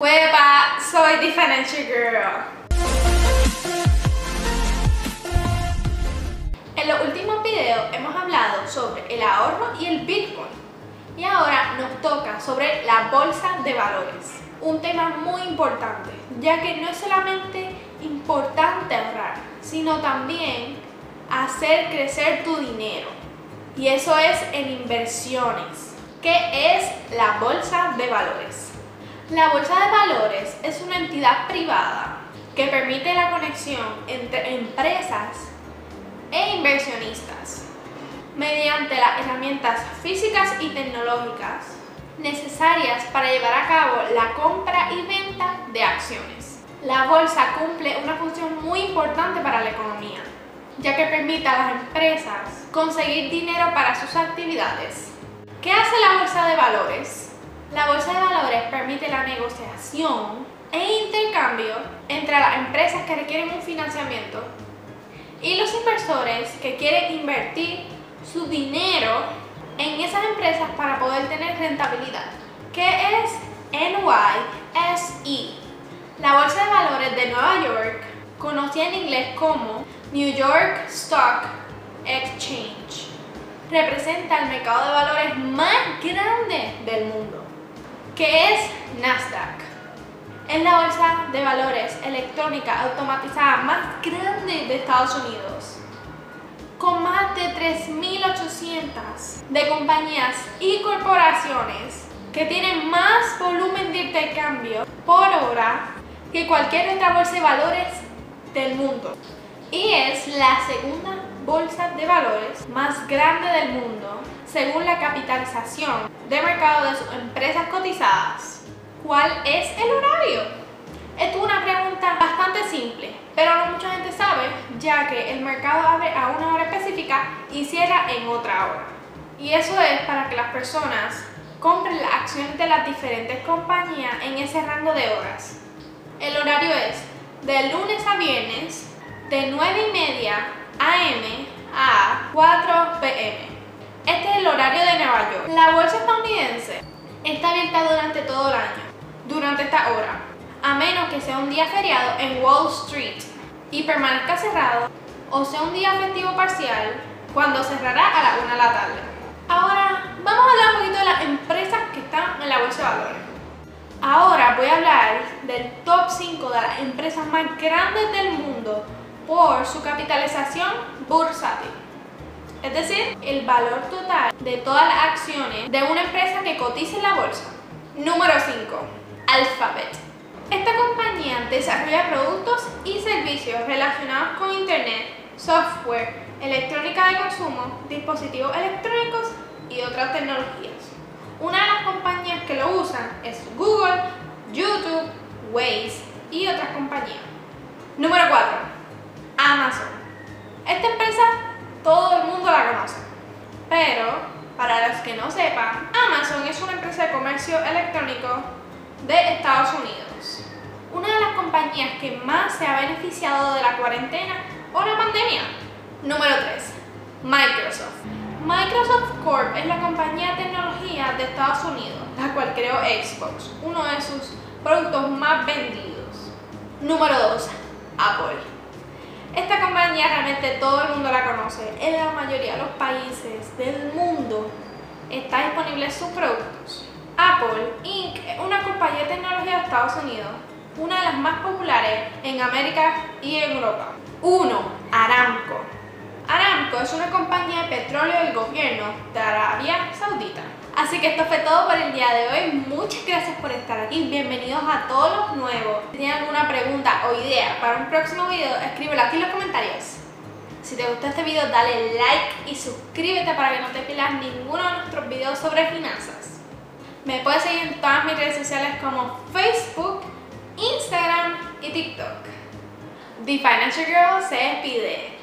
Hueva, soy The Financial Girl. En los últimos videos hemos hablado sobre el ahorro y el Bitcoin. Y ahora nos toca sobre la bolsa de valores. Un tema muy importante, ya que no es solamente importante ahorrar, sino también hacer crecer tu dinero. Y eso es en inversiones. ¿Qué es la bolsa de valores? La Bolsa de Valores es una entidad privada que permite la conexión entre empresas e inversionistas mediante las herramientas físicas y tecnológicas necesarias para llevar a cabo la compra y venta de acciones. La bolsa cumple una función muy importante para la economía, ya que permite a las empresas conseguir dinero para sus actividades. ¿Qué hace la bolsa de valores? La bolsa de valores permite la negociación e intercambio entre las empresas que requieren un financiamiento y los inversores que quieren invertir su dinero en esas empresas para poder tener rentabilidad. ¿Qué es NYSE? La Bolsa de Valores de Nueva York, conocida en inglés como New York Stock Exchange, representa el mercado de valores más grande del mundo que es Nasdaq. Es la bolsa de valores electrónica automatizada más grande de Estados Unidos, con más de 3.800 de compañías y corporaciones que tienen más volumen de intercambio por hora que cualquier otra bolsa de valores del mundo. Y es la segunda bolsa de valores más grande del mundo según la capitalización de mercado de sus empresas cotizadas. ¿Cuál es el horario? Es una pregunta bastante simple, pero no mucha gente sabe, ya que el mercado abre a una hora específica y cierra en otra hora. Y eso es para que las personas compren las acciones de las diferentes compañías en ese rango de horas. El horario es de lunes a viernes, de 9 y media AM a 4 pm. Horario de Nueva York. La bolsa estadounidense está abierta durante todo el año, durante esta hora, a menos que sea un día feriado en Wall Street y permanezca cerrado o sea un día festivo parcial cuando cerrará a la 1 de la tarde. Ahora vamos a hablar un poquito de las empresas que están en la bolsa de valores. Ahora voy a hablar del top 5 de las empresas más grandes del mundo por su capitalización bursátil es decir, el valor total de todas las acciones de una empresa que cotiza en la bolsa. Número 5. Alphabet. Esta compañía desarrolla productos y servicios relacionados con Internet, software, electrónica de consumo, dispositivos electrónicos y otras tecnologías. Una de las compañías que lo usan es Google, YouTube, Waze y otras compañías. Número 4. Amazon. Esta empresa todo el mundo la conoce. Pero, para los que no sepan, Amazon es una empresa de comercio electrónico de Estados Unidos. Una de las compañías que más se ha beneficiado de la cuarentena o la pandemia. Número 3. Microsoft. Microsoft Corp es la compañía de tecnología de Estados Unidos, la cual creó Xbox, uno de sus productos más vendidos. Número 2. Apple. Esta compañía realmente todo el mundo la conoce. En la mayoría de los países del mundo está disponible sus productos. Apple Inc. es una compañía de tecnología de Estados Unidos, una de las más populares en América y en Europa. 1. Aramco. Aramco es una compañía de petróleo del gobierno de Arabia Saudita. Así que esto fue todo por el día de hoy. Muchas gracias por estar aquí. Bienvenidos a todos los nuevos. Si tienen alguna pregunta o idea para un próximo video, escríbelo aquí en los comentarios. Si te gustó este video, dale like y suscríbete para que no te pierdas ninguno de nuestros videos sobre finanzas. Me puedes seguir en todas mis redes sociales como Facebook, Instagram y TikTok. The Financial Girl se despide.